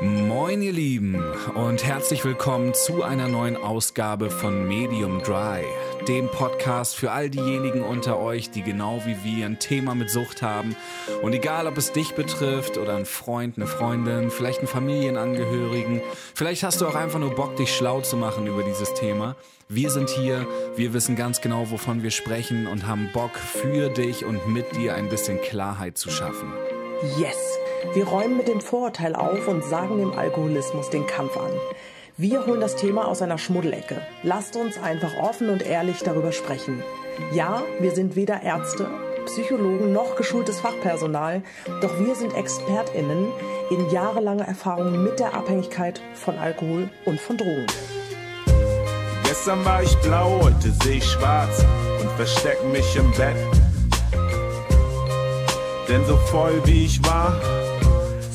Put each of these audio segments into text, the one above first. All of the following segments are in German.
Moin ihr Lieben und herzlich willkommen zu einer neuen Ausgabe von Medium Dry, dem Podcast für all diejenigen unter euch, die genau wie wir ein Thema mit Sucht haben. Und egal, ob es dich betrifft oder ein Freund, eine Freundin, vielleicht einen Familienangehörigen, vielleicht hast du auch einfach nur Bock, dich schlau zu machen über dieses Thema. Wir sind hier, wir wissen ganz genau, wovon wir sprechen und haben Bock für dich und mit dir ein bisschen Klarheit zu schaffen. Yes! Wir räumen mit dem Vorurteil auf und sagen dem Alkoholismus den Kampf an. Wir holen das Thema aus einer Schmuddelecke. Lasst uns einfach offen und ehrlich darüber sprechen. Ja, wir sind weder Ärzte, Psychologen noch geschultes Fachpersonal, doch wir sind ExpertInnen in jahrelanger Erfahrung mit der Abhängigkeit von Alkohol und von Drogen. Gestern war ich blau, heute sehe ich schwarz und versteck mich im Bett. Denn so voll wie ich war,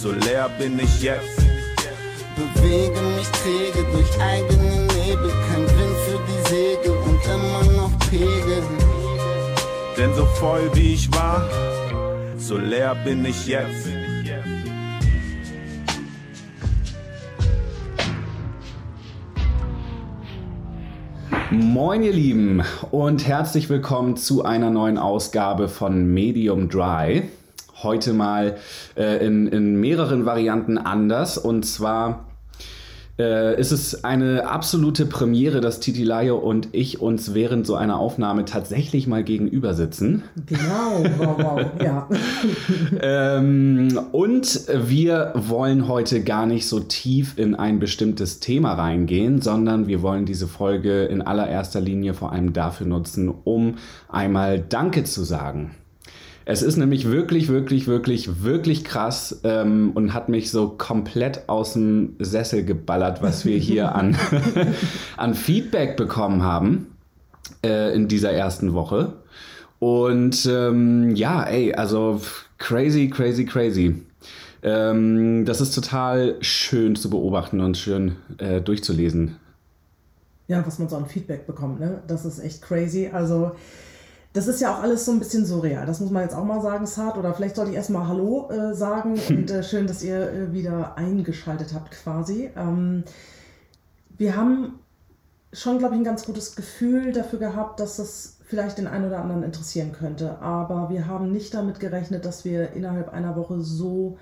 so leer bin ich jetzt. Bewege mich träge durch eigene Nebel, kein Wind für die Segel und immer noch Pegel. Denn so voll wie ich war, so leer bin ich jetzt. Moin ihr Lieben und herzlich willkommen zu einer neuen Ausgabe von Medium Dry. Heute mal äh, in, in mehreren Varianten anders und zwar äh, ist es eine absolute Premiere, dass Titi Laio und ich uns während so einer Aufnahme tatsächlich mal gegenüber sitzen. Genau, wow, wow, ja. Ähm, und wir wollen heute gar nicht so tief in ein bestimmtes Thema reingehen, sondern wir wollen diese Folge in allererster Linie vor allem dafür nutzen, um einmal Danke zu sagen. Es ist nämlich wirklich, wirklich, wirklich, wirklich krass ähm, und hat mich so komplett aus dem Sessel geballert, was wir hier an, an Feedback bekommen haben äh, in dieser ersten Woche. Und ähm, ja, ey, also crazy, crazy, crazy. Ähm, das ist total schön zu beobachten und schön äh, durchzulesen. Ja, was man so an Feedback bekommt, ne? Das ist echt crazy. Also, das ist ja auch alles so ein bisschen surreal. Das muss man jetzt auch mal sagen, Saad. Oder vielleicht sollte ich erstmal Hallo äh, sagen und äh, schön, dass ihr äh, wieder eingeschaltet habt quasi. Ähm, wir haben schon, glaube ich, ein ganz gutes Gefühl dafür gehabt, dass das vielleicht den einen oder anderen interessieren könnte. Aber wir haben nicht damit gerechnet, dass wir innerhalb einer Woche so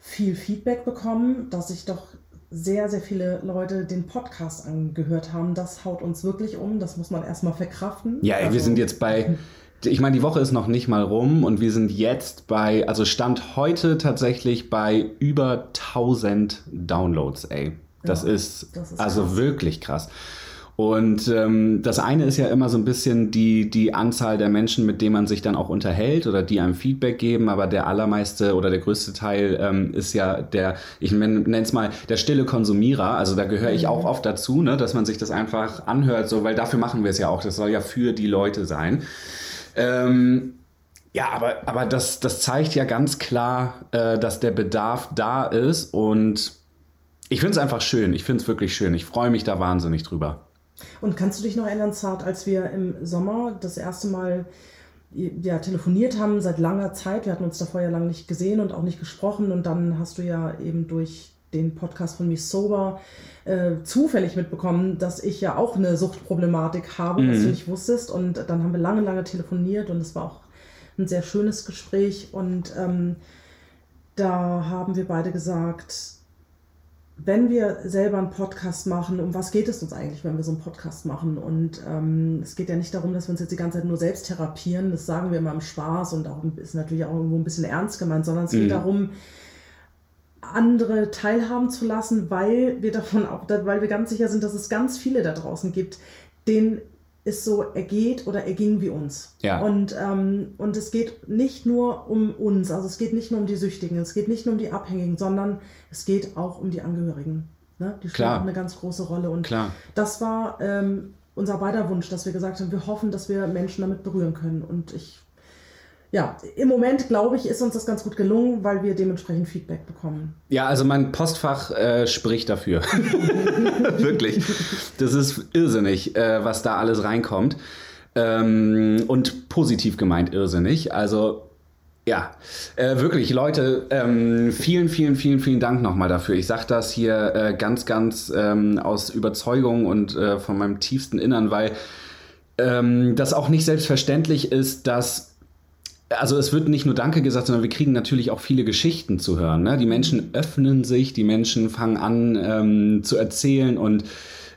viel Feedback bekommen, dass sich doch sehr, sehr viele Leute den Podcast angehört haben. Das haut uns wirklich um. Das muss man erstmal verkraften. Ja, ey, wir Also- sind jetzt bei. Ich meine, die Woche ist noch nicht mal rum und wir sind jetzt bei, also Stand heute tatsächlich bei über 1000 Downloads, ey. Das, Ja, ist, das ist also krass. wirklich krass. Und ähm, das eine ist ja immer so ein bisschen die, die Anzahl der Menschen, mit denen man sich dann auch unterhält oder die einem Feedback geben, aber der allermeiste oder der größte Teil ähm, ist ja der, ich nenne es mal, der stille Konsumierer. Also da gehöre ich auch oft dazu, ne, dass man sich das einfach anhört, so, weil dafür machen wir es ja auch. Das soll ja für die Leute sein. Ähm, ja, aber, aber das, das zeigt ja ganz klar, äh, dass der Bedarf da ist und ich finde es einfach schön. Ich finde es wirklich schön. Ich freue mich da wahnsinnig drüber. Und kannst du dich noch erinnern, Zart, als wir im Sommer das erste Mal ja, telefoniert haben, seit langer Zeit, wir hatten uns davor ja lange nicht gesehen und auch nicht gesprochen und dann hast du ja eben durch den Podcast von Miss Sober äh, zufällig mitbekommen, dass ich ja auch eine Suchtproblematik habe, was du nicht wusstest und dann haben wir lange, lange telefoniert und es war auch ein sehr schönes Gespräch und ähm, da haben wir beide gesagt, wenn wir selber einen Podcast machen, um was geht es uns eigentlich, wenn wir so einen Podcast machen? Und ähm, es geht ja nicht darum, dass wir uns jetzt die ganze Zeit nur selbst therapieren, das sagen wir immer im Spaß und auch ist natürlich auch irgendwo ein bisschen ernst gemeint, sondern es geht darum, andere teilhaben zu lassen, weil wir davon auch, weil wir ganz sicher sind, dass es ganz viele da draußen gibt, denen es so ergeht oder erging wie uns. Ja. Und, ähm, und es geht nicht nur um uns, also es geht nicht nur um die Süchtigen, es geht nicht nur um die Abhängigen, sondern es geht auch um die Angehörigen. Ne? Die spielen eine ganz große Rolle. Und Klar. das war ähm, unser beider Wunsch, dass wir gesagt haben, wir hoffen, dass wir Menschen damit berühren können. Und ich, ja, im Moment glaube ich, ist uns das ganz gut gelungen, weil wir dementsprechend Feedback bekommen. Ja, also mein Postfach äh, spricht dafür. Wirklich. Das ist irrsinnig, äh, was da alles reinkommt. Ähm, und positiv gemeint irrsinnig. Also Ja, äh, wirklich, Leute, ähm, vielen, vielen, vielen, vielen Dank nochmal dafür. Ich sage das hier äh, ganz, ganz ähm, aus Überzeugung und äh, von meinem tiefsten Innern, weil ähm, das auch nicht selbstverständlich ist, dass also es wird nicht nur Danke gesagt, sondern wir kriegen natürlich auch viele Geschichten zu hören. Ne? Die Menschen öffnen sich, die Menschen fangen an ähm, zu erzählen und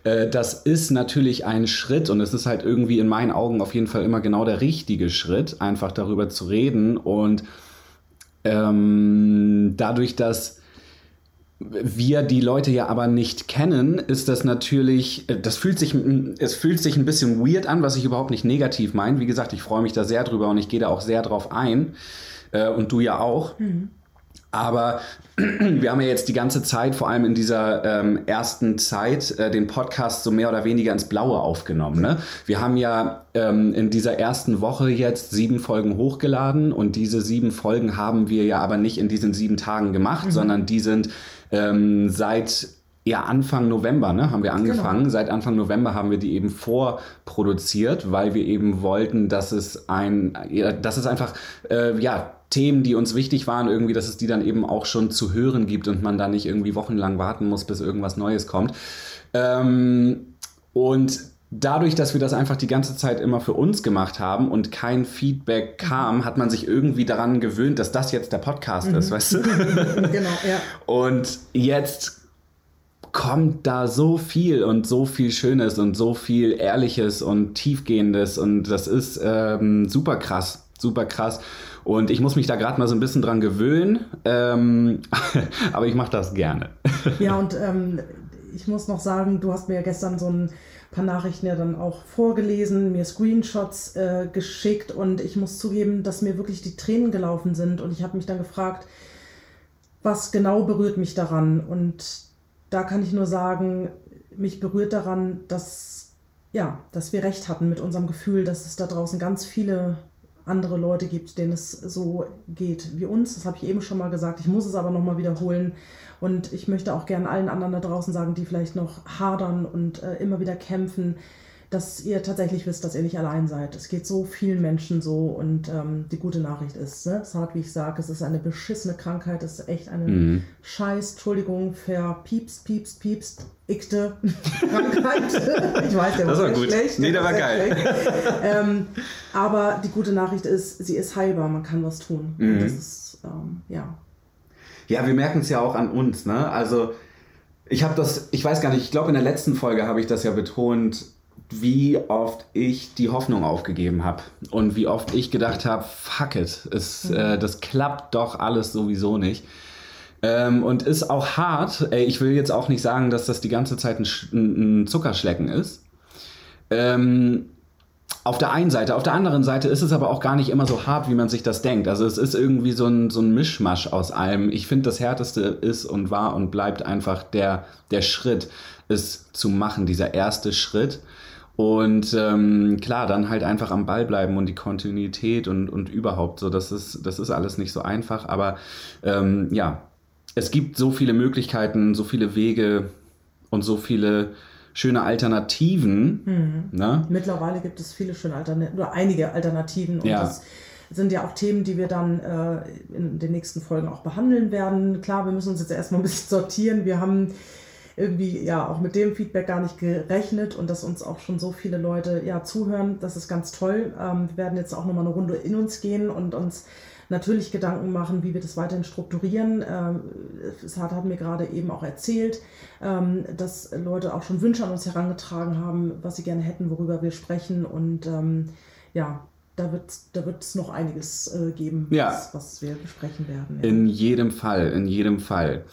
äh, das ist natürlich ein Schritt und es ist halt irgendwie in meinen Augen auf jeden Fall immer genau der richtige Schritt, einfach darüber zu reden und ähm, dadurch, dass wir die Leute ja aber nicht kennen, ist das natürlich, äh, das fühlt sich, es fühlt sich ein bisschen weird an, was ich überhaupt nicht negativ meine. Wie gesagt, ich freue mich da sehr drüber und ich gehe da auch sehr drauf ein. Äh, und du ja auch. Mhm. Aber wir haben ja jetzt die ganze Zeit, vor allem in dieser ähm, ersten Zeit, äh, den Podcast so mehr oder weniger ins Blaue aufgenommen. Ne? Wir haben ja ähm, in dieser ersten Woche jetzt sieben Folgen hochgeladen und diese sieben Folgen haben wir ja aber nicht in diesen sieben Tagen gemacht, mhm. sondern die sind ähm, seit ja, Anfang November ne, haben wir angefangen. Genau. Seit Anfang November haben wir die eben vorproduziert, weil wir eben wollten, dass es ein, ja, dass es einfach, äh, ja, Themen, die uns wichtig waren, irgendwie, dass es die dann eben auch schon zu hören gibt und man da nicht irgendwie wochenlang warten muss, bis irgendwas Neues kommt. Ähm, und dadurch, dass wir das einfach die ganze Zeit immer für uns gemacht haben und kein Feedback kam, hat man sich irgendwie daran gewöhnt, dass das jetzt der Podcast mhm. ist, weißt du? genau, ja. Und jetzt kommt da so viel und so viel Schönes und so viel Ehrliches und Tiefgehendes und das ist ähm, super krass, super krass. Und ich muss mich da gerade mal so ein bisschen dran gewöhnen, ähm, aber ich mache das gerne. Ja, und ähm, ich muss noch sagen, du hast mir ja gestern so ein paar Nachrichten ja dann auch vorgelesen, mir Screenshots äh, geschickt und ich muss zugeben, dass mir wirklich die Tränen gelaufen sind und ich habe mich dann gefragt, was genau berührt mich daran und da kann ich nur sagen, mich berührt daran, dass ja, dass wir recht hatten mit unserem Gefühl, dass es da draußen ganz viele andere Leute gibt, denen es so geht wie uns. Das habe ich eben schon mal gesagt. Ich muss es aber nochmal wiederholen. Und ich möchte auch gerne allen anderen da draußen sagen, die vielleicht noch hadern und äh, immer wieder kämpfen, dass ihr tatsächlich wisst, dass ihr nicht allein seid. Es geht so vielen Menschen so und ähm, die gute Nachricht ist, ne? es hat, wie ich sage, es ist eine beschissene Krankheit, es ist echt eine mhm. Scheiß, Entschuldigung, verpiepst, piepst, piepst, ikte Krankheit. ich weiß, der das war gut. schlecht. Nee, der war geil. ähm, aber die gute Nachricht ist, sie ist heilbar, man kann was tun. Mhm. das ist, ähm, ja. Ja, wir merken es ja auch an uns, ne? Also, ich habe das, ich weiß gar nicht, ich glaube in der letzten Folge habe ich das ja betont, wie oft ich die Hoffnung aufgegeben habe und wie oft ich gedacht habe, fuck it, es, mhm. äh, das klappt doch alles sowieso nicht. Ähm, und ist auch hart. Ey, ich will jetzt auch nicht sagen, dass das die ganze Zeit ein, ein Zuckerschlecken ist. Ähm, auf der einen Seite. Auf der anderen Seite ist es aber auch gar nicht immer so hart, wie man sich das denkt. Also es ist irgendwie so ein, so ein Mischmasch aus allem. Ich finde, das Härteste ist und war und bleibt einfach der, der Schritt, es zu machen, dieser erste Schritt. Und ähm, klar, dann halt einfach am Ball bleiben und die Kontinuität und, und überhaupt so. Das ist, das ist alles nicht so einfach. Aber ähm, ja, es gibt so viele Möglichkeiten, so viele Wege und so viele schöne Alternativen. Mhm. Ne? Mittlerweile gibt es viele schöne Alternativen oder einige Alternativen. Und ja. das sind ja auch Themen, die wir dann äh, in den nächsten Folgen auch behandeln werden. Klar, wir müssen uns jetzt erstmal ein bisschen sortieren. Wir haben irgendwie ja auch mit dem Feedback gar nicht gerechnet und dass uns auch schon so viele Leute ja zuhören. Das ist ganz toll. Ähm, wir werden jetzt auch nochmal eine Runde in uns gehen und uns natürlich Gedanken machen, wie wir das weiterhin strukturieren. Ähm, hat mir gerade eben auch erzählt, ähm, dass Leute auch schon Wünsche an uns herangetragen haben, was sie gerne hätten, worüber wir sprechen. Und ähm, ja, da wird es da wird's noch einiges äh, geben, ja. was, was, wir besprechen werden. Ja. In jedem Fall, in jedem Fall.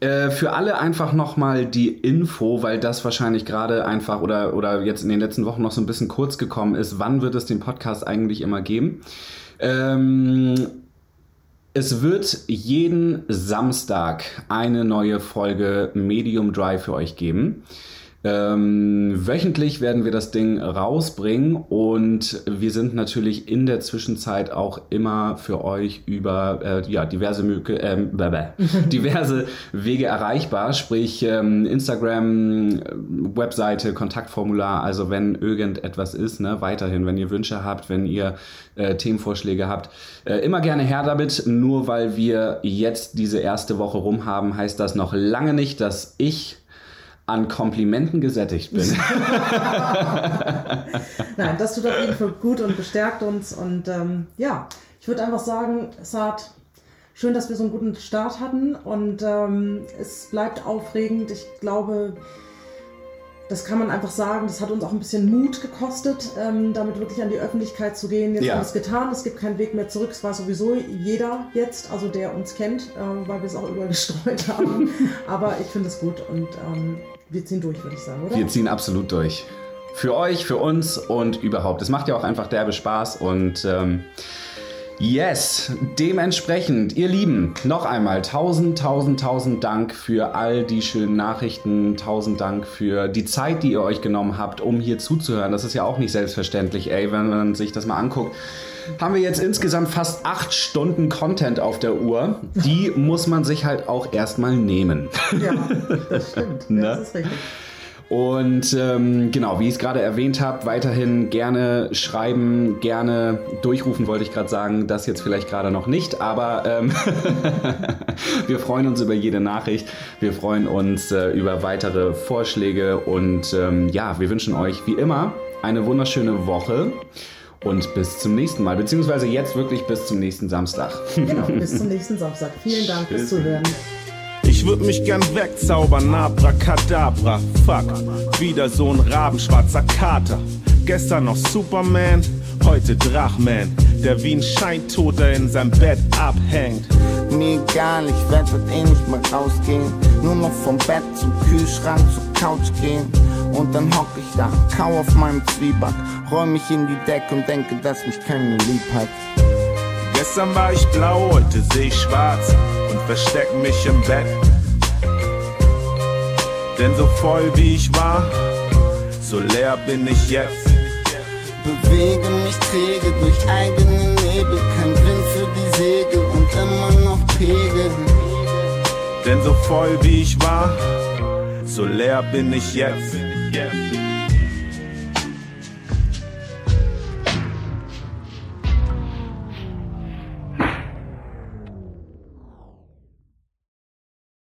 Äh, für alle einfach nochmal die Info, weil das wahrscheinlich gerade einfach oder, oder jetzt in den letzten Wochen noch so ein bisschen kurz gekommen ist. Wann wird es den Podcast eigentlich immer geben? Ähm, es wird jeden Samstag eine neue Folge Medium Dry für euch geben. Ähm, wöchentlich werden wir das Ding rausbringen und wir sind natürlich in der Zwischenzeit auch immer für euch über äh, ja, diverse, Möge, äh, diverse Wege erreichbar, sprich ähm, Instagram, Webseite, Kontaktformular. Also wenn irgendetwas ist, ne, weiterhin, wenn ihr Wünsche habt, wenn ihr äh, Themenvorschläge habt, äh, immer gerne her damit. Nur weil wir jetzt diese erste Woche rum haben, heißt das noch lange nicht, dass ich an Komplimenten gesättigt bin. Nein, das tut auf jeden Fall gut und bestärkt uns. Und ähm, ja, ich würde einfach sagen, Saad, schön, dass wir so einen guten Start hatten. Und ähm, es bleibt aufregend. Ich glaube, das kann man einfach sagen, das hat uns auch ein bisschen Mut gekostet, ähm, damit wirklich an die Öffentlichkeit zu gehen. Jetzt ja. haben wir es getan, es gibt keinen Weg mehr zurück. Es war sowieso jeder jetzt, also der uns kennt, äh, weil wir es auch überall gestreut haben. Aber ich finde es gut und ähm, wir ziehen durch, würde ich sagen, oder? Wir ziehen absolut durch. Für euch, für uns und überhaupt. Es macht ja auch einfach derbe Spaß und ähm, yes, dementsprechend, ihr Lieben, noch einmal tausend, tausend, tausend Dank für all die schönen Nachrichten, tausend Dank für die Zeit, die ihr euch genommen habt, um hier zuzuhören. Das ist ja auch nicht selbstverständlich, ey, wenn man sich das mal anguckt haben wir jetzt insgesamt fast acht Stunden Content auf der Uhr. Die muss man sich halt auch erstmal nehmen. Ja, das stimmt. ne? Das ist richtig. Und ähm, genau, wie ich es gerade erwähnt habe, weiterhin gerne schreiben, gerne durchrufen, wollte ich gerade sagen. Das jetzt vielleicht gerade noch nicht, aber ähm, wir freuen uns über jede Nachricht. Wir freuen uns äh, über weitere Vorschläge und ähm, ja, wir wünschen euch wie immer eine wunderschöne Woche und bis zum nächsten Mal, beziehungsweise jetzt wirklich bis zum nächsten Samstag. Genau, bis zum nächsten Samstag. Vielen Dank fürs Zuhören. Ich würd mich gern wegzaubern, Abracadabra, fuck. Wieder so ein rabenschwarzer Kater. Gestern noch Superman, heute Drachman, der wie ein Scheintoter in seinem Bett abhängt. Mir egal, ich werd heute eh nicht mehr rausgehen. Nur noch vom Bett zum Kühlschrank zur Couch gehen. Und dann hock ich da, kau auf meinem Zwieback, räum mich in die Decke und denke, dass mich keiner lieb hat. Gestern war ich blau, heute seh ich schwarz und versteck mich im Bett. Denn so voll wie ich war, so leer bin ich jetzt. Bewege mich träge durch eigene Nebel, kein Wind für die Segel und immer noch Pegel. Denn so voll wie ich war, so leer bin ich jetzt.